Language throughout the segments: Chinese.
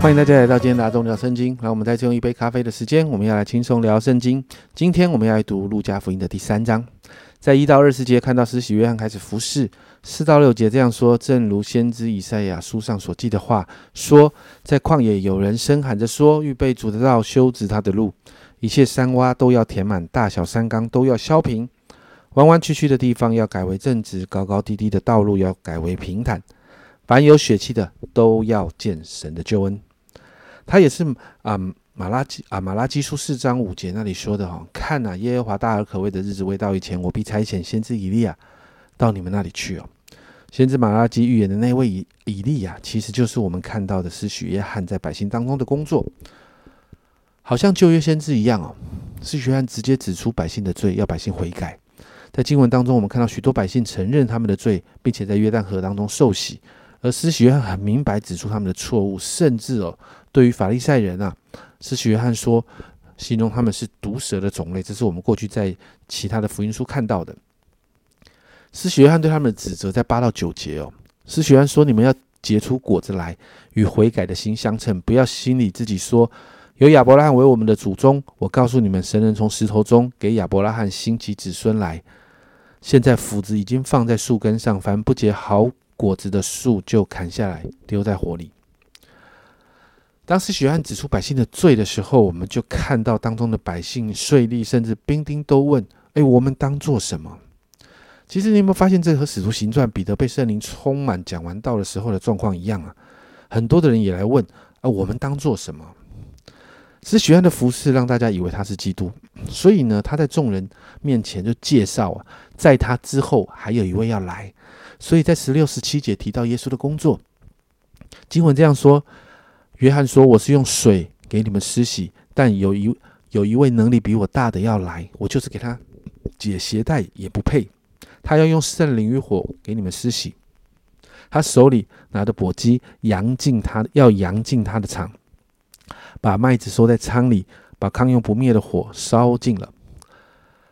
欢迎大家来到今天的阿忠聊圣经。来我们再次用一杯咖啡的时间，我们要来轻松聊圣经。今天我们要来读路加福音的第三章，在一到二十节看到施洗约翰开始服侍。四到六节这样说：正如先知以赛亚书上所记的话，说在旷野有人声喊着说：预备主的道，修直他的路。一切山洼都要填满，大小山冈都要削平，弯弯曲曲的地方要改为正直，高高低低的道路要改为平坦。凡有血气的都要见神的救恩。他也是啊，马拉基啊，马拉基书四章五节那里说的哈，看呐，耶和华大而可畏的日子未到以前，我必差遣先知以利亚到你们那里去哦。先知马拉基预言的那位以以利亚，其实就是我们看到的是许约翰在百姓当中的工作，好像旧约先知一样哦。是许约翰直接指出百姓的罪，要百姓悔改。在经文当中，我们看到许多百姓承认他们的罪，并且在约旦河当中受洗。而施洗约翰很明白指出他们的错误，甚至哦，对于法利赛人啊，施洗约翰说，形容他们是毒蛇的种类，这是我们过去在其他的福音书看到的。施洗约翰对他们的指责在八到九节哦，施洗约翰说：“你们要结出果子来，与悔改的心相称，不要心里自己说，有亚伯拉罕为我们的祖宗。我告诉你们，神人从石头中给亚伯拉罕兴起子孙来。现在斧子已经放在树根上，凡不结好。”果子的树就砍下来丢在火里。当时许汉指出百姓的罪的时候，我们就看到当中的百姓税吏甚至兵丁都问：“哎，我们当做什么？”其实你有没有发现，这和使徒行传彼得被圣灵充满讲完道的时候的状况一样啊？很多的人也来问：“啊，我们当做什么？”是许汉的服饰让大家以为他是基督，所以呢，他在众人面前就介绍啊，在他之后还有一位要来。所以在十六、十七节提到耶稣的工作，经文这样说：约翰说：“我是用水给你们施洗，但有一有一位能力比我大的要来，我就是给他解鞋带也不配。他要用圣灵与火给你们施洗。他手里拿着簸箕，扬进他要扬进他的场，把麦子收在仓里，把康用不灭的火烧尽了。”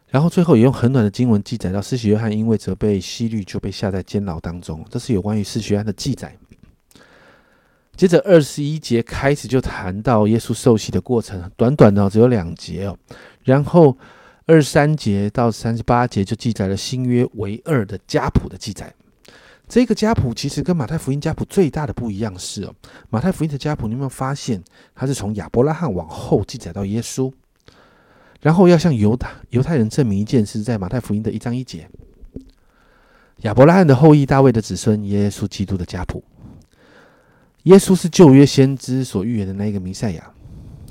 然后最后也用很短的经文记载到，施洗约翰因为责备西律，就被下在监牢当中。这是有关于施洗约翰的记载。接着二十一节开始就谈到耶稣受洗的过程，短短的只有两节哦。然后二十三节到三十八节就记载了新约唯二的家谱的记载。这个家谱其实跟马太福音家谱最大的不一样是哦，马太福音的家谱你有没有发现，它是从亚伯拉罕往后记载到耶稣。然后要向犹太犹太人证明一件事，在马太福音的一章一节，亚伯拉罕的后裔，大卫的子孙，耶稣基督的家谱。耶稣是旧约先知所预言的那一个弥赛亚，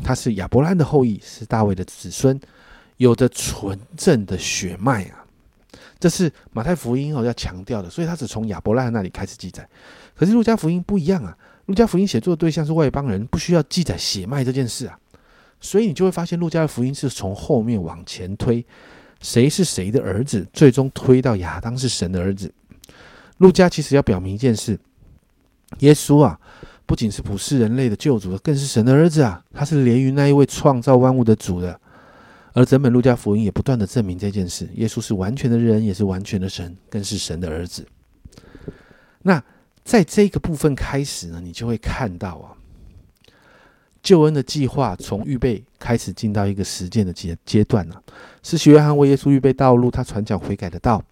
他是亚伯拉罕的后裔，是大卫的子孙，有着纯正的血脉啊！这是马太福音哦要强调的，所以他只从亚伯拉罕那里开始记载。可是路加福音不一样啊，路加福音写作的对象是外邦人，不需要记载血脉这件事啊。所以你就会发现，路加的福音是从后面往前推，谁是谁的儿子，最终推到亚当是神的儿子。路加其实要表明一件事：耶稣啊，不仅是普世人类的救主，更是神的儿子啊！他是连于那一位创造万物的主的。而整本路加福音也不断的证明这件事：耶稣是完全的人，也是完全的神，更是神的儿子。那在这个部分开始呢，你就会看到啊。救恩的计划从预备开始进到一个实践的阶阶段了，是许约翰为耶稣预备道路，他传讲悔改的道，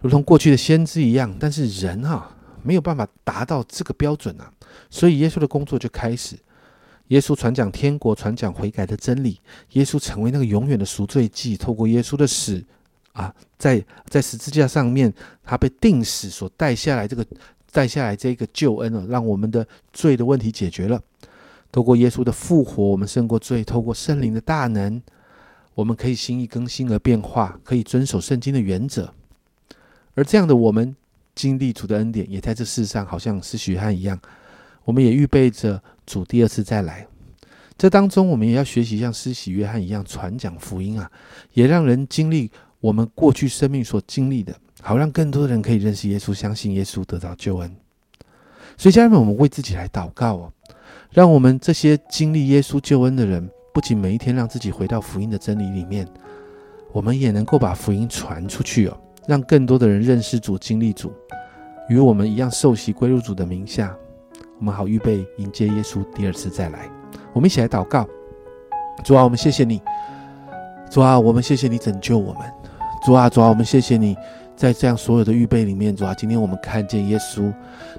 如同过去的先知一样。但是人哈没有办法达到这个标准啊，所以耶稣的工作就开始。耶稣传讲天国，传讲悔改的真理。耶稣成为那个永远的赎罪祭，透过耶稣的死啊，在在十字架上面，他被钉死所带下来这个带下来这个救恩啊，让我们的罪的问题解决了。透过耶稣的复活，我们胜过罪；透过圣灵的大能，我们可以心意更新而变化，可以遵守圣经的原则。而这样的我们经历主的恩典，也在这世上，好像是许汉一样，我们也预备着主第二次再来。这当中，我们也要学习像施洗约翰一样传讲福音啊，也让人经历我们过去生命所经历的，好让更多的人可以认识耶稣，相信耶稣，得到救恩。所以，家人们，我们为自己来祷告哦。让我们这些经历耶稣救恩的人，不仅每一天让自己回到福音的真理里面，我们也能够把福音传出去哦，让更多的人认识主、经历主，与我们一样受洗归入主的名下。我们好预备迎接耶稣第二次再来。我们一起来祷告：主啊，我们谢谢你；主啊，我们谢谢你拯救我们；主啊，主啊，我们谢谢你在这样所有的预备里面。主啊，今天我们看见耶稣，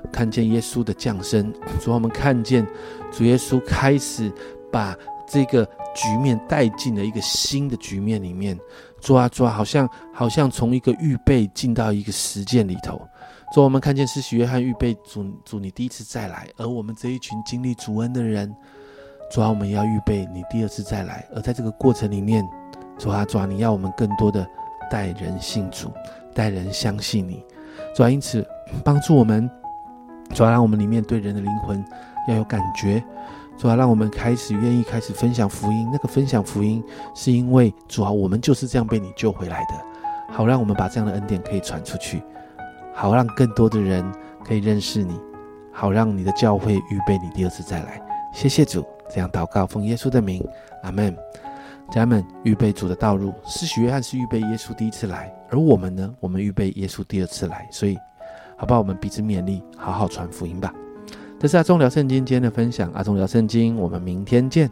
看见耶稣的降生；主啊，我们看见主耶稣开始把这个局面带进了一个新的局面里面。主啊，主啊，好像好像从一个预备进到一个实践里头。主，我们看见施洗约翰预备主主你第一次再来，而我们这一群经历主恩的人。主啊，我们要预备你第二次再来，而在这个过程里面，主啊，主啊，你要我们更多的带人信主，带人相信你。主啊，因此帮助我们，主啊，让我们里面对人的灵魂要有感觉。主啊，让我们开始愿意开始分享福音。那个分享福音，是因为主啊，我们就是这样被你救回来的。好，让我们把这样的恩典可以传出去，好让更多的人可以认识你，好让你的教会预备你第二次再来。谢谢主。这样祷告，奉耶稣的名，阿门。家人们，预备主的道路。是许约翰是预备耶稣第一次来，而我们呢？我们预备耶稣第二次来。所以，好不好？我们彼此勉励，好好传福音吧。这是阿忠聊圣经今天的分享。阿忠聊圣经，我们明天见。